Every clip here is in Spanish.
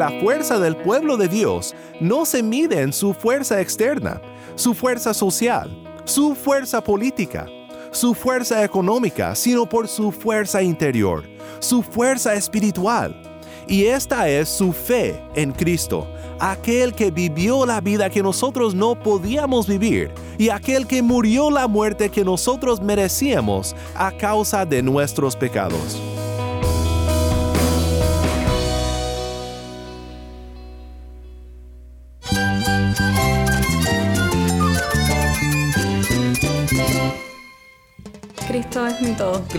La fuerza del pueblo de Dios no se mide en su fuerza externa, su fuerza social, su fuerza política, su fuerza económica, sino por su fuerza interior, su fuerza espiritual. Y esta es su fe en Cristo, aquel que vivió la vida que nosotros no podíamos vivir y aquel que murió la muerte que nosotros merecíamos a causa de nuestros pecados.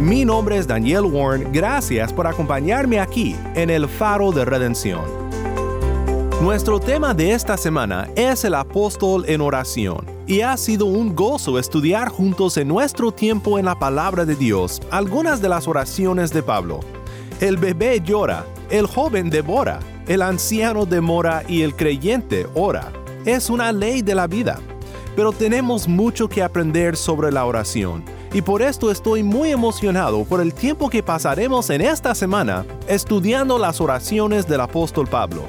Mi nombre es Daniel Warren, gracias por acompañarme aquí en El Faro de Redención. Nuestro tema de esta semana es el apóstol en oración, y ha sido un gozo estudiar juntos en nuestro tiempo en la palabra de Dios algunas de las oraciones de Pablo. El bebé llora, el joven devora, el anciano demora y el creyente ora. Es una ley de la vida. Pero tenemos mucho que aprender sobre la oración y por esto estoy muy emocionado por el tiempo que pasaremos en esta semana estudiando las oraciones del apóstol Pablo.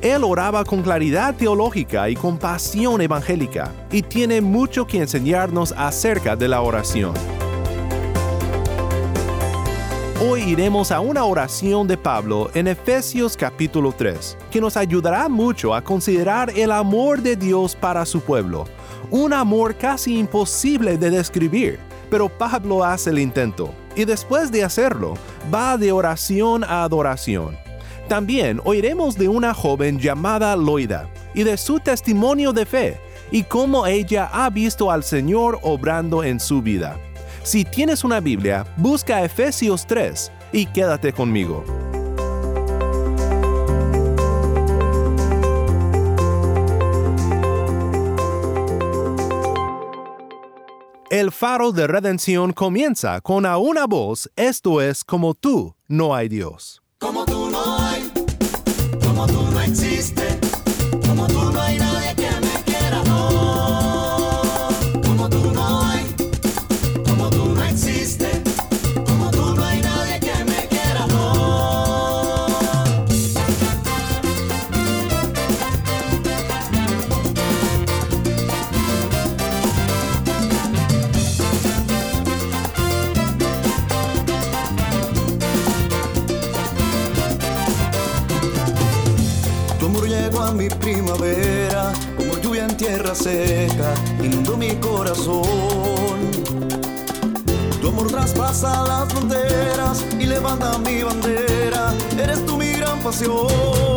Él oraba con claridad teológica y con pasión evangélica y tiene mucho que enseñarnos acerca de la oración. Hoy iremos a una oración de Pablo en Efesios capítulo 3, que nos ayudará mucho a considerar el amor de Dios para su pueblo, un amor casi imposible de describir, pero Pablo hace el intento, y después de hacerlo, va de oración a adoración. También oiremos de una joven llamada Loida y de su testimonio de fe y cómo ella ha visto al Señor obrando en su vida. Si tienes una Biblia, busca Efesios 3 y quédate conmigo. El faro de redención comienza con a una voz, esto es como tú, no hay Dios. Como tú no hay, como tú no existe, seca, inundó mi corazón. Tu amor traspasa las fronteras y levanta mi bandera, eres tú mi gran pasión.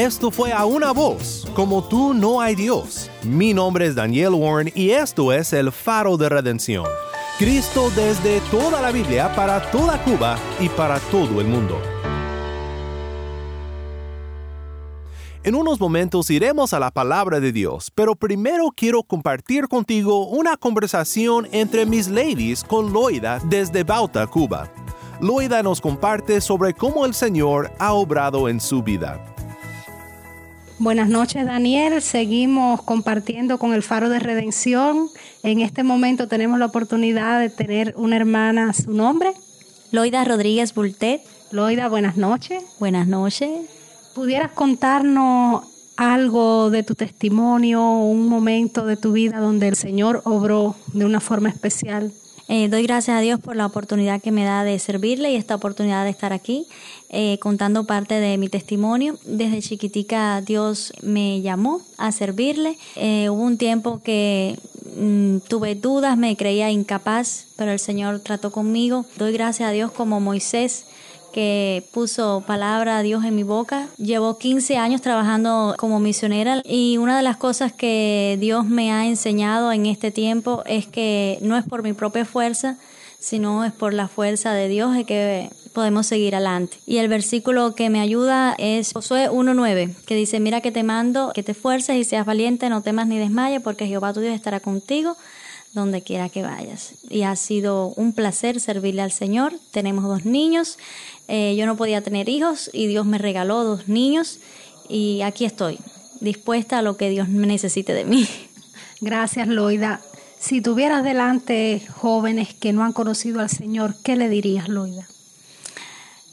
Esto fue a una voz, como tú no hay Dios. Mi nombre es Daniel Warren y esto es el faro de redención. Cristo desde toda la Biblia para toda Cuba y para todo el mundo. En unos momentos iremos a la palabra de Dios, pero primero quiero compartir contigo una conversación entre mis ladies con Loida desde Bauta, Cuba. Loida nos comparte sobre cómo el Señor ha obrado en su vida. Buenas noches, Daniel. Seguimos compartiendo con el Faro de Redención. En este momento tenemos la oportunidad de tener una hermana, su nombre. Loida Rodríguez Bultet. Loida, buenas noches. Buenas noches. ¿Pudieras contarnos algo de tu testimonio, un momento de tu vida donde el Señor obró de una forma especial? Eh, doy gracias a Dios por la oportunidad que me da de servirle y esta oportunidad de estar aquí eh, contando parte de mi testimonio. Desde chiquitica Dios me llamó a servirle. Eh, hubo un tiempo que mm, tuve dudas, me creía incapaz, pero el Señor trató conmigo. Doy gracias a Dios como Moisés que puso palabra a Dios en mi boca. Llevo 15 años trabajando como misionera y una de las cosas que Dios me ha enseñado en este tiempo es que no es por mi propia fuerza, sino es por la fuerza de Dios de que podemos seguir adelante. Y el versículo que me ayuda es Josué 1.9, que dice, mira que te mando, que te esfuerces y seas valiente, no temas ni desmayes, porque Jehová tu Dios estará contigo donde quiera que vayas. Y ha sido un placer servirle al Señor. Tenemos dos niños eh, yo no podía tener hijos y Dios me regaló dos niños y aquí estoy, dispuesta a lo que Dios necesite de mí. Gracias, Loida. Si tuvieras delante jóvenes que no han conocido al Señor, ¿qué le dirías, Loida?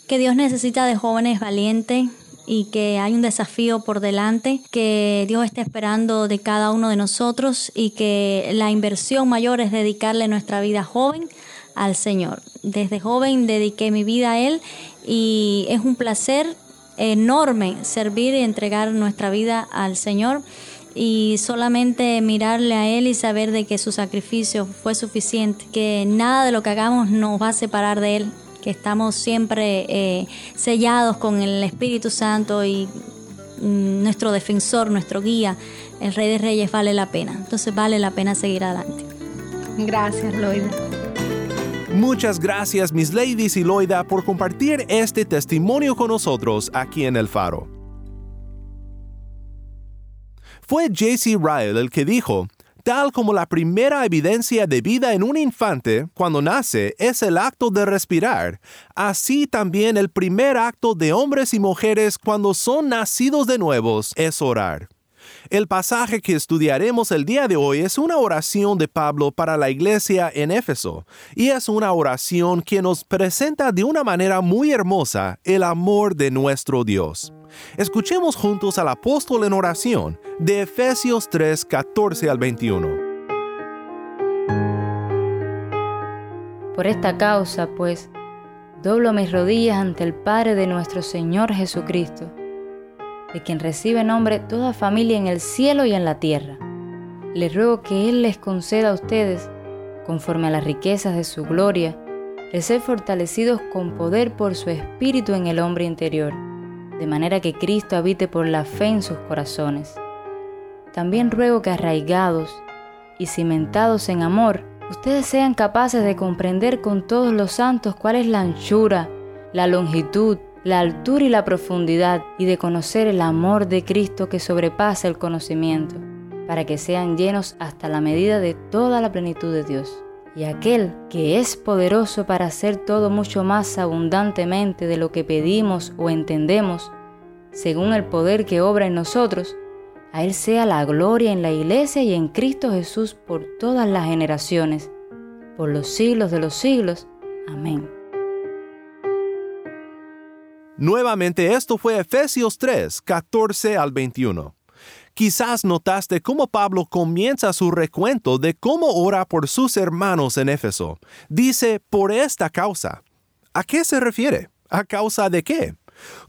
Que Dios necesita de jóvenes valientes y que hay un desafío por delante, que Dios está esperando de cada uno de nosotros y que la inversión mayor es dedicarle nuestra vida joven al Señor. Desde joven dediqué mi vida a Él y es un placer enorme servir y entregar nuestra vida al Señor y solamente mirarle a Él y saber de que su sacrificio fue suficiente, que nada de lo que hagamos nos va a separar de Él, que estamos siempre eh, sellados con el Espíritu Santo y mm, nuestro defensor, nuestro guía, el Rey de Reyes vale la pena. Entonces vale la pena seguir adelante. Gracias, Loida. Muchas gracias, Miss Ladies y Loida, por compartir este testimonio con nosotros aquí en El Faro. Fue J.C. Ryle el que dijo, tal como la primera evidencia de vida en un infante cuando nace es el acto de respirar, así también el primer acto de hombres y mujeres cuando son nacidos de nuevos es orar. El pasaje que estudiaremos el día de hoy es una oración de Pablo para la iglesia en Éfeso, y es una oración que nos presenta de una manera muy hermosa el amor de nuestro Dios. Escuchemos juntos al apóstol en oración de Efesios 3, 14 al 21. Por esta causa, pues, doblo mis rodillas ante el Padre de nuestro Señor Jesucristo de quien recibe nombre toda familia en el cielo y en la tierra. Les ruego que Él les conceda a ustedes, conforme a las riquezas de su gloria, el ser fortalecidos con poder por su espíritu en el hombre interior, de manera que Cristo habite por la fe en sus corazones. También ruego que arraigados y cimentados en amor, ustedes sean capaces de comprender con todos los santos cuál es la anchura, la longitud, la altura y la profundidad y de conocer el amor de Cristo que sobrepasa el conocimiento, para que sean llenos hasta la medida de toda la plenitud de Dios. Y aquel que es poderoso para hacer todo mucho más abundantemente de lo que pedimos o entendemos, según el poder que obra en nosotros, a Él sea la gloria en la iglesia y en Cristo Jesús por todas las generaciones, por los siglos de los siglos. Amén. Nuevamente esto fue Efesios 3, 14 al 21. Quizás notaste cómo Pablo comienza su recuento de cómo ora por sus hermanos en Éfeso. Dice, por esta causa. ¿A qué se refiere? ¿A causa de qué?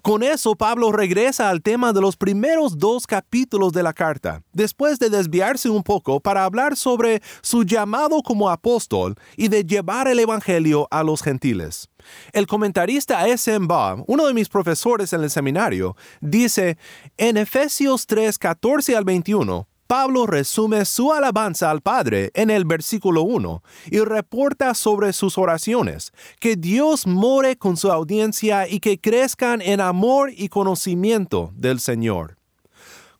Con eso Pablo regresa al tema de los primeros dos capítulos de la carta, después de desviarse un poco para hablar sobre su llamado como apóstol y de llevar el Evangelio a los gentiles. El comentarista S.M. Bob, uno de mis profesores en el seminario, dice, en Efesios 3, 14 al 21, Pablo resume su alabanza al Padre en el versículo 1 y reporta sobre sus oraciones, que Dios more con su audiencia y que crezcan en amor y conocimiento del Señor.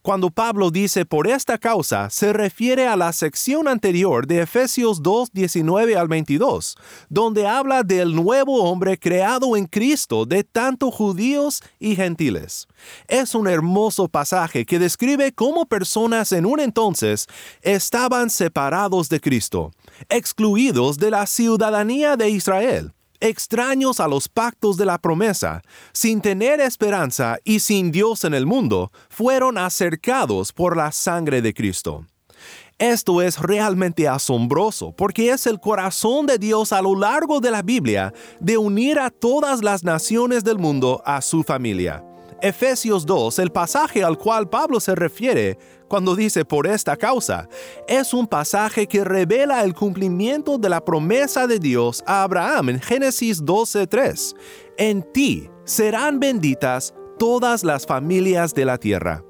Cuando Pablo dice por esta causa, se refiere a la sección anterior de Efesios 2, 19 al 22, donde habla del nuevo hombre creado en Cristo de tanto judíos y gentiles. Es un hermoso pasaje que describe cómo personas en un entonces estaban separados de Cristo, excluidos de la ciudadanía de Israel extraños a los pactos de la promesa, sin tener esperanza y sin Dios en el mundo, fueron acercados por la sangre de Cristo. Esto es realmente asombroso porque es el corazón de Dios a lo largo de la Biblia de unir a todas las naciones del mundo a su familia. Efesios 2, el pasaje al cual Pablo se refiere cuando dice por esta causa, es un pasaje que revela el cumplimiento de la promesa de Dios a Abraham en Génesis 12:3. En ti serán benditas todas las familias de la tierra.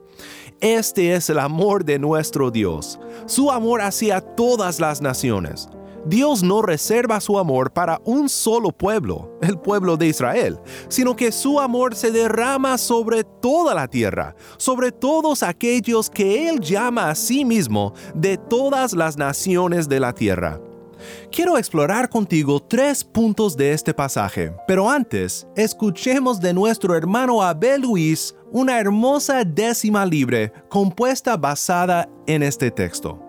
Este es el amor de nuestro Dios, su amor hacia todas las naciones. Dios no reserva su amor para un solo pueblo, el pueblo de Israel, sino que su amor se derrama sobre toda la tierra, sobre todos aquellos que Él llama a sí mismo de todas las naciones de la tierra. Quiero explorar contigo tres puntos de este pasaje, pero antes, escuchemos de nuestro hermano Abel Luis una hermosa décima libre compuesta basada en este texto.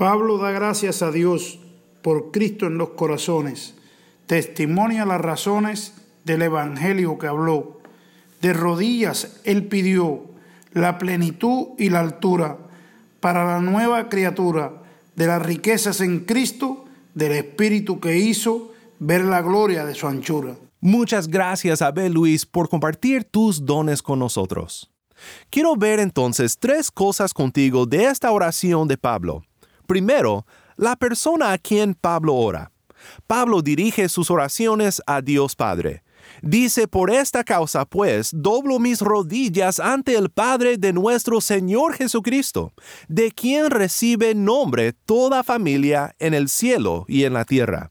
Pablo da gracias a Dios por Cristo en los corazones, testimonia las razones del Evangelio que habló. De rodillas él pidió la plenitud y la altura para la nueva criatura de las riquezas en Cristo, del Espíritu que hizo ver la gloria de su anchura. Muchas gracias, Abel Luis, por compartir tus dones con nosotros. Quiero ver entonces tres cosas contigo de esta oración de Pablo. Primero, la persona a quien Pablo ora. Pablo dirige sus oraciones a Dios Padre. Dice, por esta causa pues, doblo mis rodillas ante el Padre de nuestro Señor Jesucristo, de quien recibe nombre toda familia en el cielo y en la tierra.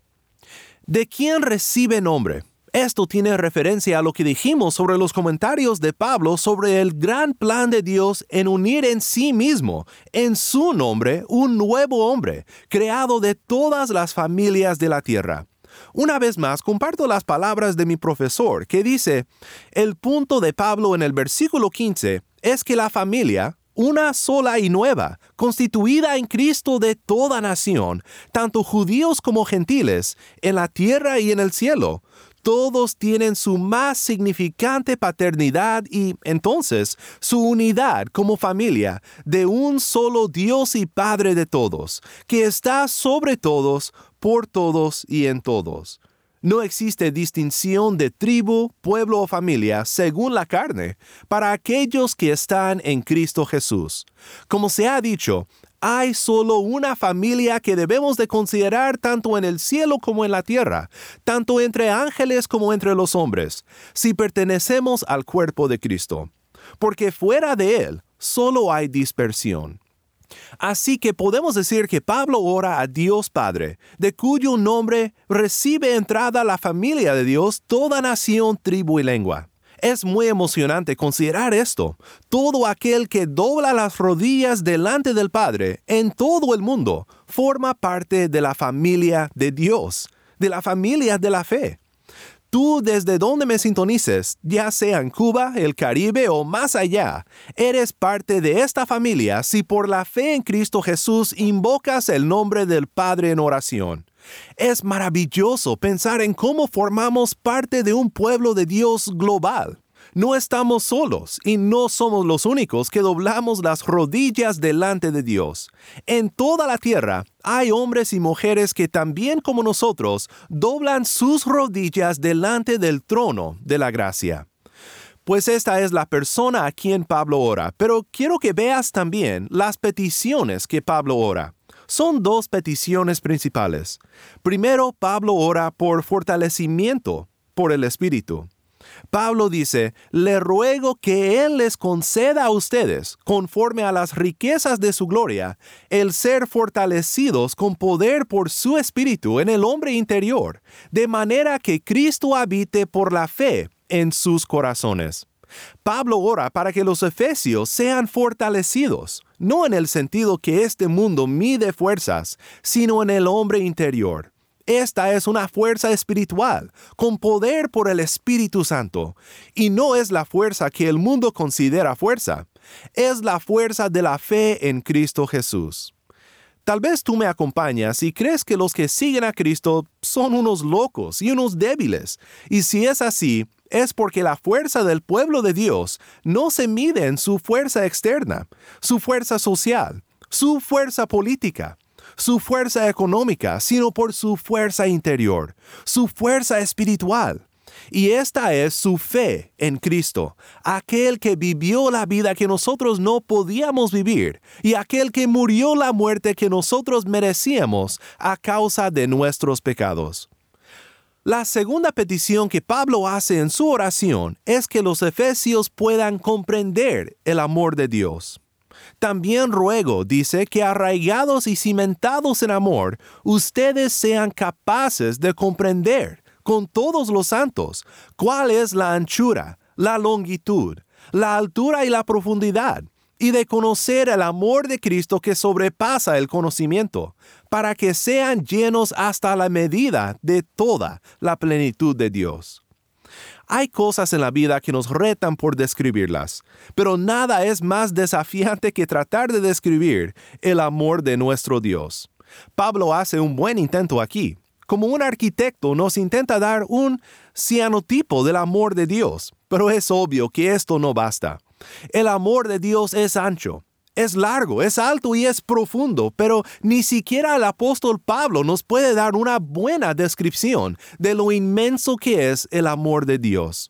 ¿De quien recibe nombre? Esto tiene referencia a lo que dijimos sobre los comentarios de Pablo sobre el gran plan de Dios en unir en sí mismo, en su nombre, un nuevo hombre, creado de todas las familias de la tierra. Una vez más, comparto las palabras de mi profesor, que dice, el punto de Pablo en el versículo 15 es que la familia, una sola y nueva, constituida en Cristo de toda nación, tanto judíos como gentiles, en la tierra y en el cielo, todos tienen su más significante paternidad y entonces su unidad como familia de un solo Dios y Padre de todos, que está sobre todos, por todos y en todos. No existe distinción de tribu, pueblo o familia según la carne para aquellos que están en Cristo Jesús. Como se ha dicho, hay solo una familia que debemos de considerar tanto en el cielo como en la tierra, tanto entre ángeles como entre los hombres, si pertenecemos al cuerpo de Cristo, porque fuera de él solo hay dispersión. Así que podemos decir que Pablo ora a Dios Padre, de cuyo nombre recibe entrada la familia de Dios toda nación, tribu y lengua. Es muy emocionante considerar esto. Todo aquel que dobla las rodillas delante del Padre en todo el mundo forma parte de la familia de Dios, de la familia de la fe. Tú desde donde me sintonices, ya sea en Cuba, el Caribe o más allá, eres parte de esta familia si por la fe en Cristo Jesús invocas el nombre del Padre en oración. Es maravilloso pensar en cómo formamos parte de un pueblo de Dios global. No estamos solos y no somos los únicos que doblamos las rodillas delante de Dios. En toda la tierra hay hombres y mujeres que también como nosotros doblan sus rodillas delante del trono de la gracia. Pues esta es la persona a quien Pablo ora, pero quiero que veas también las peticiones que Pablo ora. Son dos peticiones principales. Primero, Pablo ora por fortalecimiento por el Espíritu. Pablo dice, le ruego que Él les conceda a ustedes, conforme a las riquezas de su gloria, el ser fortalecidos con poder por su Espíritu en el hombre interior, de manera que Cristo habite por la fe en sus corazones. Pablo ora para que los efesios sean fortalecidos, no en el sentido que este mundo mide fuerzas, sino en el hombre interior esta es una fuerza espiritual, con poder por el Espíritu Santo, y no es la fuerza que el mundo considera fuerza, es la fuerza de la fe en Cristo Jesús. Tal vez tú me acompañas y crees que los que siguen a Cristo son unos locos y unos débiles, y si es así, es porque la fuerza del pueblo de Dios no se mide en su fuerza externa, su fuerza social, su fuerza política, su fuerza económica, sino por su fuerza interior, su fuerza espiritual. Y esta es su fe en Cristo, aquel que vivió la vida que nosotros no podíamos vivir y aquel que murió la muerte que nosotros merecíamos a causa de nuestros pecados. La segunda petición que Pablo hace en su oración es que los efesios puedan comprender el amor de Dios. También ruego, dice, que arraigados y cimentados en amor, ustedes sean capaces de comprender con todos los santos cuál es la anchura, la longitud, la altura y la profundidad, y de conocer el amor de Cristo que sobrepasa el conocimiento, para que sean llenos hasta la medida de toda la plenitud de Dios. Hay cosas en la vida que nos retan por describirlas, pero nada es más desafiante que tratar de describir el amor de nuestro Dios. Pablo hace un buen intento aquí. Como un arquitecto nos intenta dar un cianotipo del amor de Dios, pero es obvio que esto no basta. El amor de Dios es ancho, es largo, es alto y es profundo, pero ni siquiera el apóstol Pablo nos puede dar una buena descripción de lo inmenso que es el amor de Dios.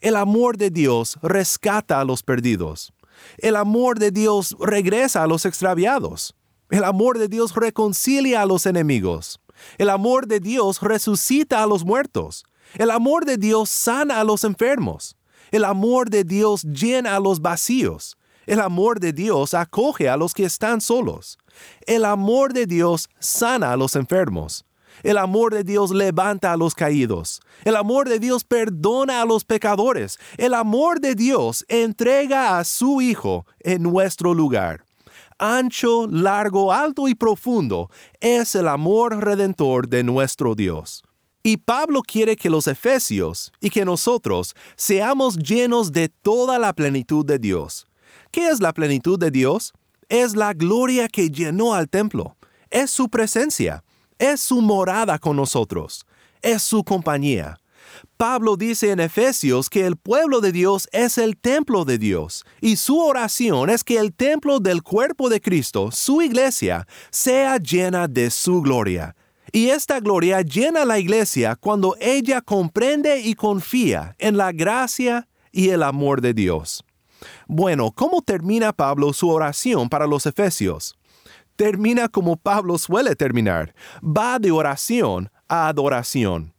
El amor de Dios rescata a los perdidos. El amor de Dios regresa a los extraviados. El amor de Dios reconcilia a los enemigos. El amor de Dios resucita a los muertos. El amor de Dios sana a los enfermos. El amor de Dios llena a los vacíos. El amor de Dios acoge a los que están solos. El amor de Dios sana a los enfermos. El amor de Dios levanta a los caídos. El amor de Dios perdona a los pecadores. El amor de Dios entrega a su Hijo en nuestro lugar. Ancho, largo, alto y profundo es el amor redentor de nuestro Dios. Y Pablo quiere que los efesios y que nosotros seamos llenos de toda la plenitud de Dios. ¿Qué es la plenitud de Dios? Es la gloria que llenó al templo. Es su presencia. Es su morada con nosotros. Es su compañía. Pablo dice en Efesios que el pueblo de Dios es el templo de Dios, y su oración es que el templo del cuerpo de Cristo, su iglesia, sea llena de su gloria. Y esta gloria llena la iglesia cuando ella comprende y confía en la gracia y el amor de Dios. Bueno, ¿cómo termina Pablo su oración para los Efesios? Termina como Pablo suele terminar. Va de oración a adoración.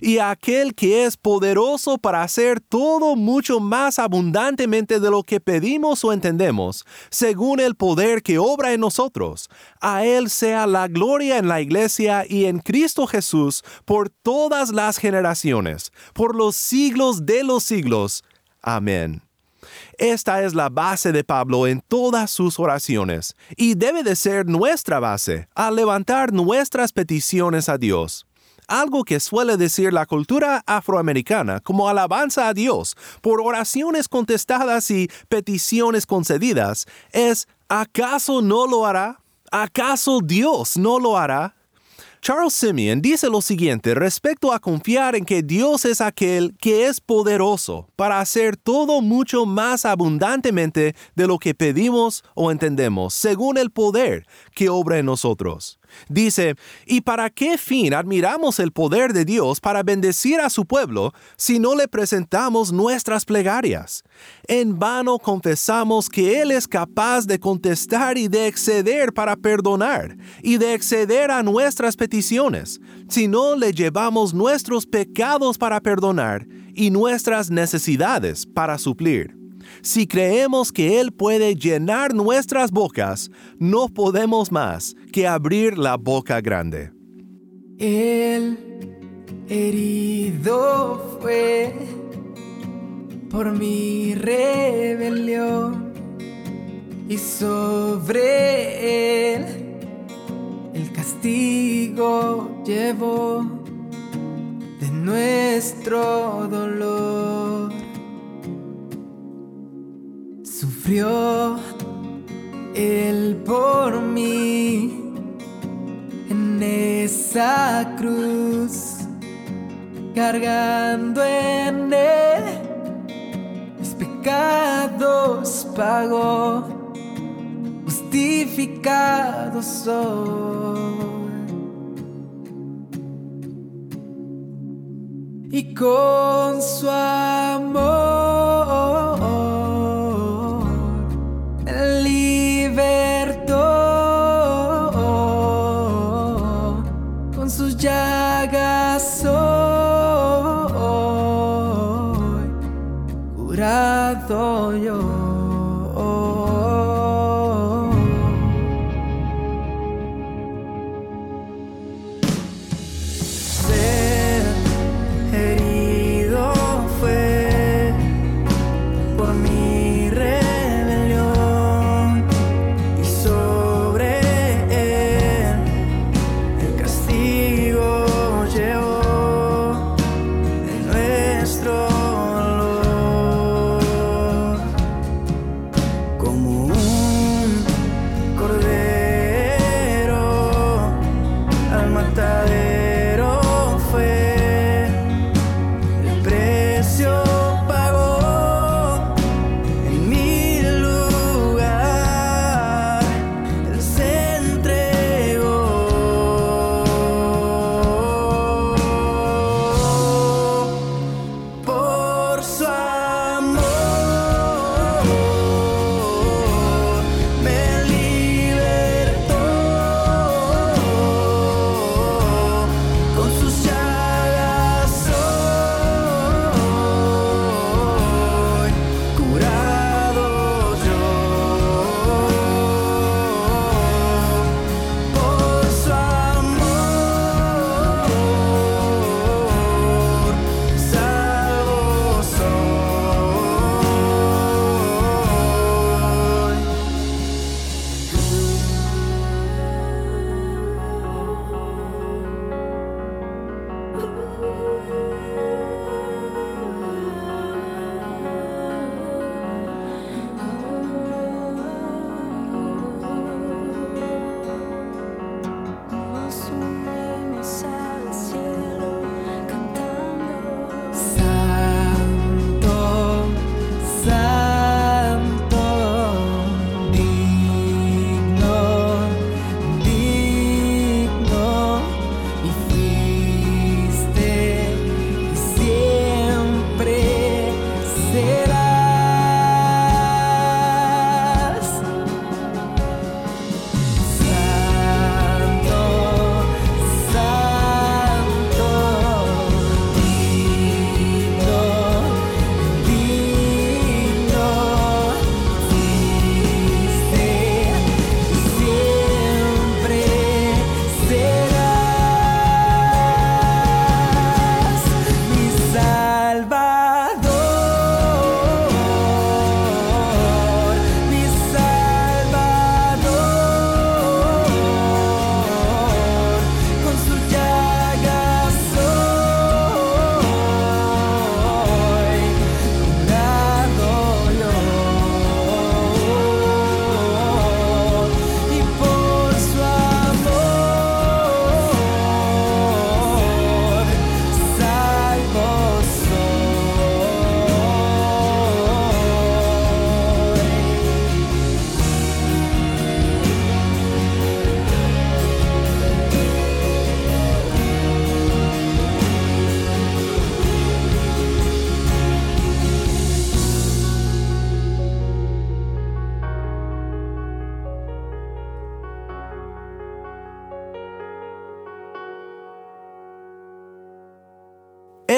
Y aquel que es poderoso para hacer todo mucho más abundantemente de lo que pedimos o entendemos, según el poder que obra en nosotros, a Él sea la gloria en la iglesia y en Cristo Jesús por todas las generaciones, por los siglos de los siglos. Amén. Esta es la base de Pablo en todas sus oraciones y debe de ser nuestra base al levantar nuestras peticiones a Dios. Algo que suele decir la cultura afroamericana como alabanza a Dios por oraciones contestadas y peticiones concedidas es ¿acaso no lo hará? ¿Acaso Dios no lo hará? Charles Simeon dice lo siguiente respecto a confiar en que Dios es aquel que es poderoso para hacer todo mucho más abundantemente de lo que pedimos o entendemos, según el poder que obra en nosotros. Dice, ¿y para qué fin admiramos el poder de Dios para bendecir a su pueblo si no le presentamos nuestras plegarias? En vano confesamos que Él es capaz de contestar y de exceder para perdonar y de exceder a nuestras peticiones, si no le llevamos nuestros pecados para perdonar y nuestras necesidades para suplir. Si creemos que Él puede llenar nuestras bocas, no podemos más que abrir la boca grande. El herido fue por mi rebelión y sobre él el castigo llevó de nuestro dolor. Sufrió él por mí en esa cruz, cargando en él mis pecados pagó, justificado soy. Y con su jurado yo.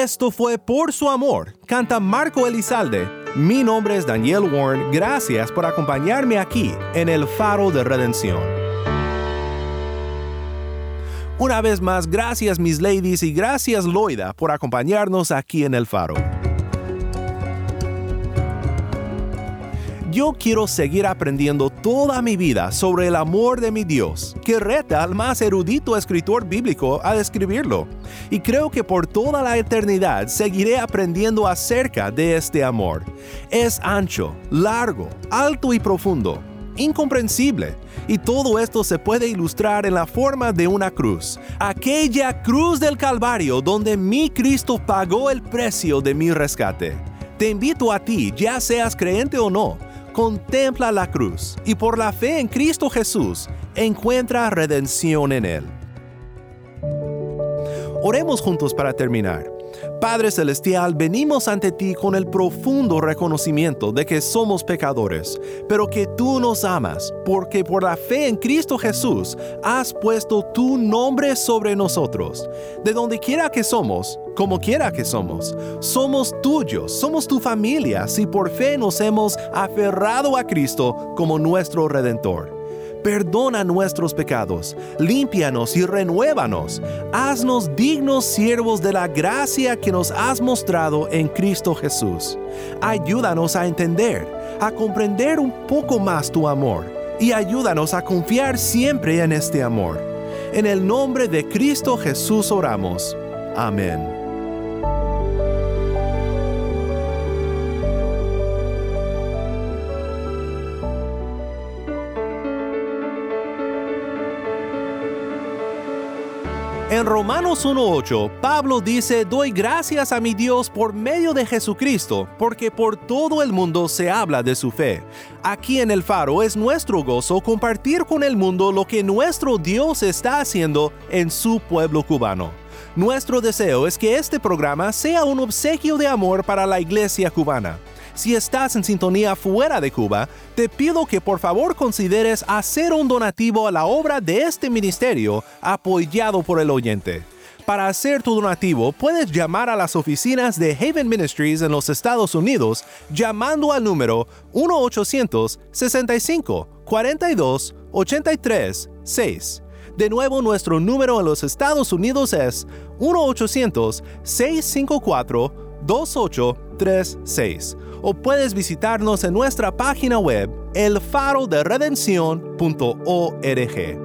Esto fue Por su amor, canta Marco Elizalde. Mi nombre es Daniel Warren, gracias por acompañarme aquí en el Faro de Redención. Una vez más, gracias mis ladies y gracias Loida por acompañarnos aquí en el Faro. Yo quiero seguir aprendiendo toda mi vida sobre el amor de mi Dios, que reta al más erudito escritor bíblico a describirlo. Y creo que por toda la eternidad seguiré aprendiendo acerca de este amor. Es ancho, largo, alto y profundo, incomprensible. Y todo esto se puede ilustrar en la forma de una cruz, aquella cruz del Calvario donde mi Cristo pagó el precio de mi rescate. Te invito a ti, ya seas creyente o no, contempla la cruz y por la fe en Cristo Jesús encuentra redención en Él. Oremos juntos para terminar. Padre Celestial, venimos ante ti con el profundo reconocimiento de que somos pecadores, pero que tú nos amas, porque por la fe en Cristo Jesús has puesto tu nombre sobre nosotros. De donde quiera que somos, como quiera que somos, somos tuyos, somos tu familia si por fe nos hemos aferrado a Cristo como nuestro Redentor perdona nuestros pecados, límpianos y renuévanos. Haznos dignos siervos de la gracia que nos has mostrado en Cristo Jesús. Ayúdanos a entender, a comprender un poco más tu amor y ayúdanos a confiar siempre en este amor. En el nombre de Cristo Jesús oramos. Amén. En Romanos 1.8, Pablo dice, doy gracias a mi Dios por medio de Jesucristo, porque por todo el mundo se habla de su fe. Aquí en el faro es nuestro gozo compartir con el mundo lo que nuestro Dios está haciendo en su pueblo cubano. Nuestro deseo es que este programa sea un obsequio de amor para la iglesia cubana. Si estás en sintonía fuera de Cuba, te pido que por favor consideres hacer un donativo a la obra de este ministerio apoyado por el oyente. Para hacer tu donativo, puedes llamar a las oficinas de Haven Ministries en los Estados Unidos llamando al número 1-800-65-42-83-6. De nuevo, nuestro número en los Estados Unidos es 1-800-654-2836 o puedes visitarnos en nuestra página web elfaroderedención.org.